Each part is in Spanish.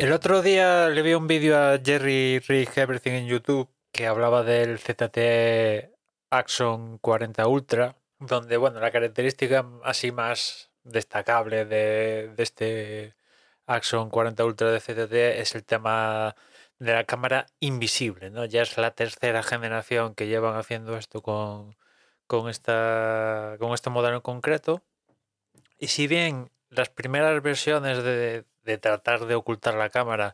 El otro día le vi un vídeo a Jerry Rig Everything en YouTube que hablaba del ZT Axon 40 Ultra, donde bueno, la característica así más destacable de, este Axon 40 Ultra de ZT es el tema de la cámara invisible, ¿no? Ya es la tercera generación que llevan haciendo esto con, con, esta, con este modelo en concreto. Y si bien las primeras versiones de, de tratar de ocultar la cámara,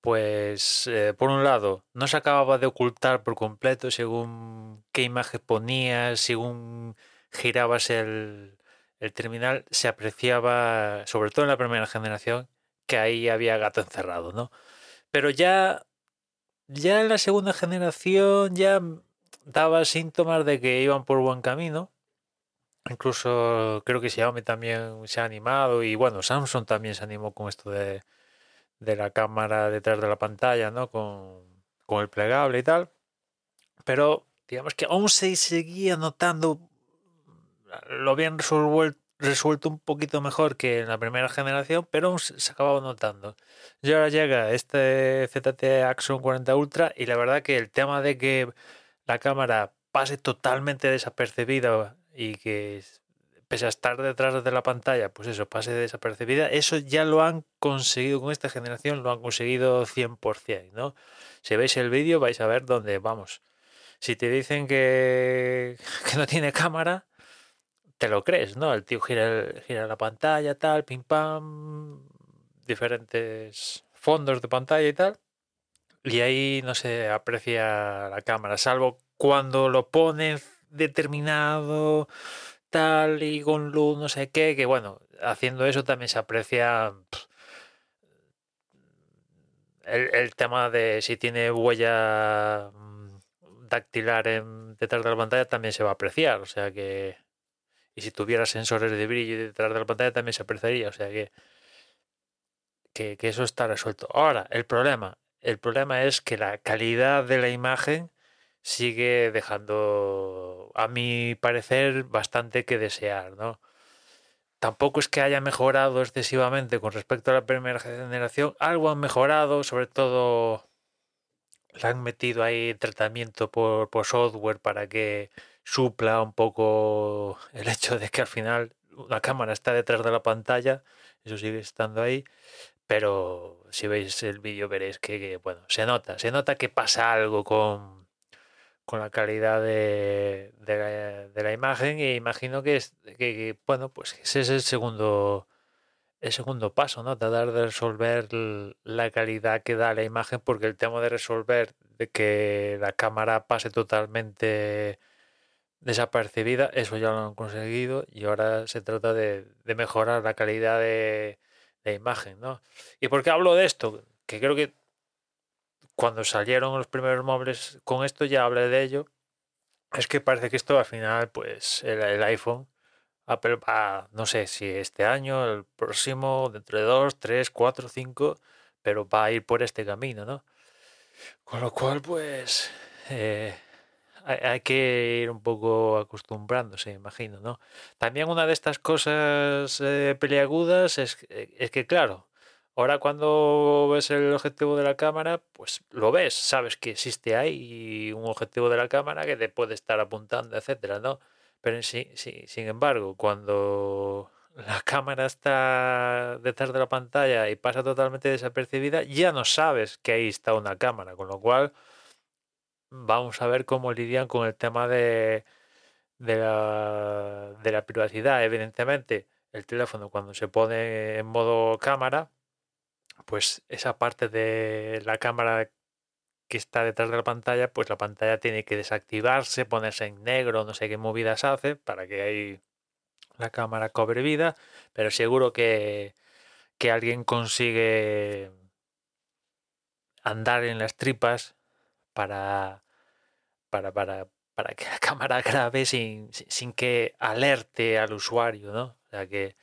pues eh, por un lado no se acababa de ocultar por completo según qué imagen ponías, según girabas el, el terminal, se apreciaba, sobre todo en la primera generación, que ahí había gato encerrado, ¿no? Pero ya, ya en la segunda generación ya daba síntomas de que iban por buen camino. Incluso creo que Xiaomi también se ha animado y bueno, Samsung también se animó con esto de, de la cámara detrás de la pantalla, ¿no? Con, con el plegable y tal. Pero digamos que aún se seguía notando lo bien resuelto, resuelto un poquito mejor que en la primera generación, pero se acababa notando. Y ahora llega este ZT Axon 40 Ultra y la verdad que el tema de que la cámara pase totalmente desapercibida y que pese a estar detrás de la pantalla, pues eso, pase desapercibida, eso ya lo han conseguido con esta generación, lo han conseguido 100%, ¿no? Si veis el vídeo vais a ver dónde vamos. Si te dicen que, que no tiene cámara, te lo crees, ¿no? El tío gira, gira la pantalla, tal, pim pam, diferentes fondos de pantalla y tal. Y ahí no se aprecia la cámara, salvo cuando lo ponen determinado, tal y con luz, no sé qué, que bueno, haciendo eso también se aprecia el, el tema de si tiene huella mm, dactilar en, detrás de la pantalla también se va a apreciar, o sea que... Y si tuviera sensores de brillo detrás de la pantalla también se apreciaría, o sea que que, que eso está resuelto. Ahora, el problema, el problema es que la calidad de la imagen sigue dejando, a mi parecer, bastante que desear, ¿no? Tampoco es que haya mejorado excesivamente con respecto a la primera generación. Algo han mejorado, sobre todo le han metido ahí tratamiento por, por software para que supla un poco el hecho de que al final la cámara está detrás de la pantalla, eso sigue estando ahí, pero si veis el vídeo veréis que, que, bueno, se nota, se nota que pasa algo con, con la calidad de, la, de la imagen e imagino que, es, que, bueno, pues ese es el segundo el segundo paso, ¿no? Tratar de resolver la calidad que da la imagen, porque el tema de resolver de que la cámara pase totalmente desapercibida, eso ya lo han conseguido y ahora se trata de, de mejorar la calidad de, de imagen, ¿no? ¿Y por qué hablo de esto? Que creo que cuando salieron los primeros móviles con esto ya hablé de ello. Es que parece que esto al final, pues el, el iPhone, Apple va, no sé si este año, el próximo, dentro de dos, tres, cuatro, cinco, pero va a ir por este camino, ¿no? Con lo cual, pues, eh, hay, hay que ir un poco acostumbrándose, imagino, ¿no? También una de estas cosas eh, peliagudas es, es que, claro, Ahora cuando ves el objetivo de la cámara, pues lo ves, sabes que existe ahí un objetivo de la cámara que te puede estar apuntando, etcétera, ¿no? Pero sí, sí, sin embargo, cuando la cámara está detrás de la pantalla y pasa totalmente desapercibida, ya no sabes que ahí está una cámara, con lo cual vamos a ver cómo lidian con el tema de, de, la, de la privacidad. Evidentemente, el teléfono cuando se pone en modo cámara, pues esa parte de la cámara que está detrás de la pantalla, pues la pantalla tiene que desactivarse, ponerse en negro, no sé qué movidas hace para que ahí la cámara cobre vida, pero seguro que, que alguien consigue andar en las tripas para, para, para, para que la cámara grabe sin, sin que alerte al usuario, ¿no? O sea que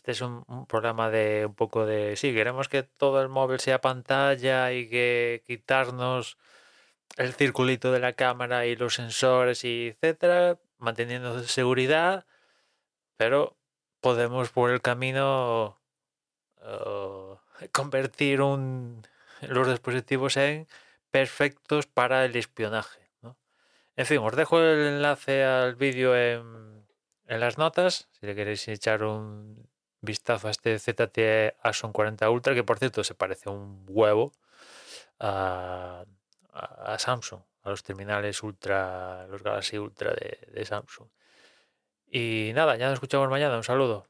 este es un, programa de un poco de, sí, queremos que todo el móvil sea pantalla y que quitarnos el circulito de la cámara y los sensores etcétera, manteniendo seguridad, pero podemos por el camino uh, convertir un, los dispositivos en perfectos para el espionaje. En fin, os dejo el enlace al vídeo en, en las notas, si le queréis echar un vistazo a este ZTE Action 40 Ultra, que por cierto se parece un huevo a, Samsung, a los terminales Ultra, los Galaxy Ultra de, de Samsung. Y nada, ya nos escuchamos mañana. Un saludo.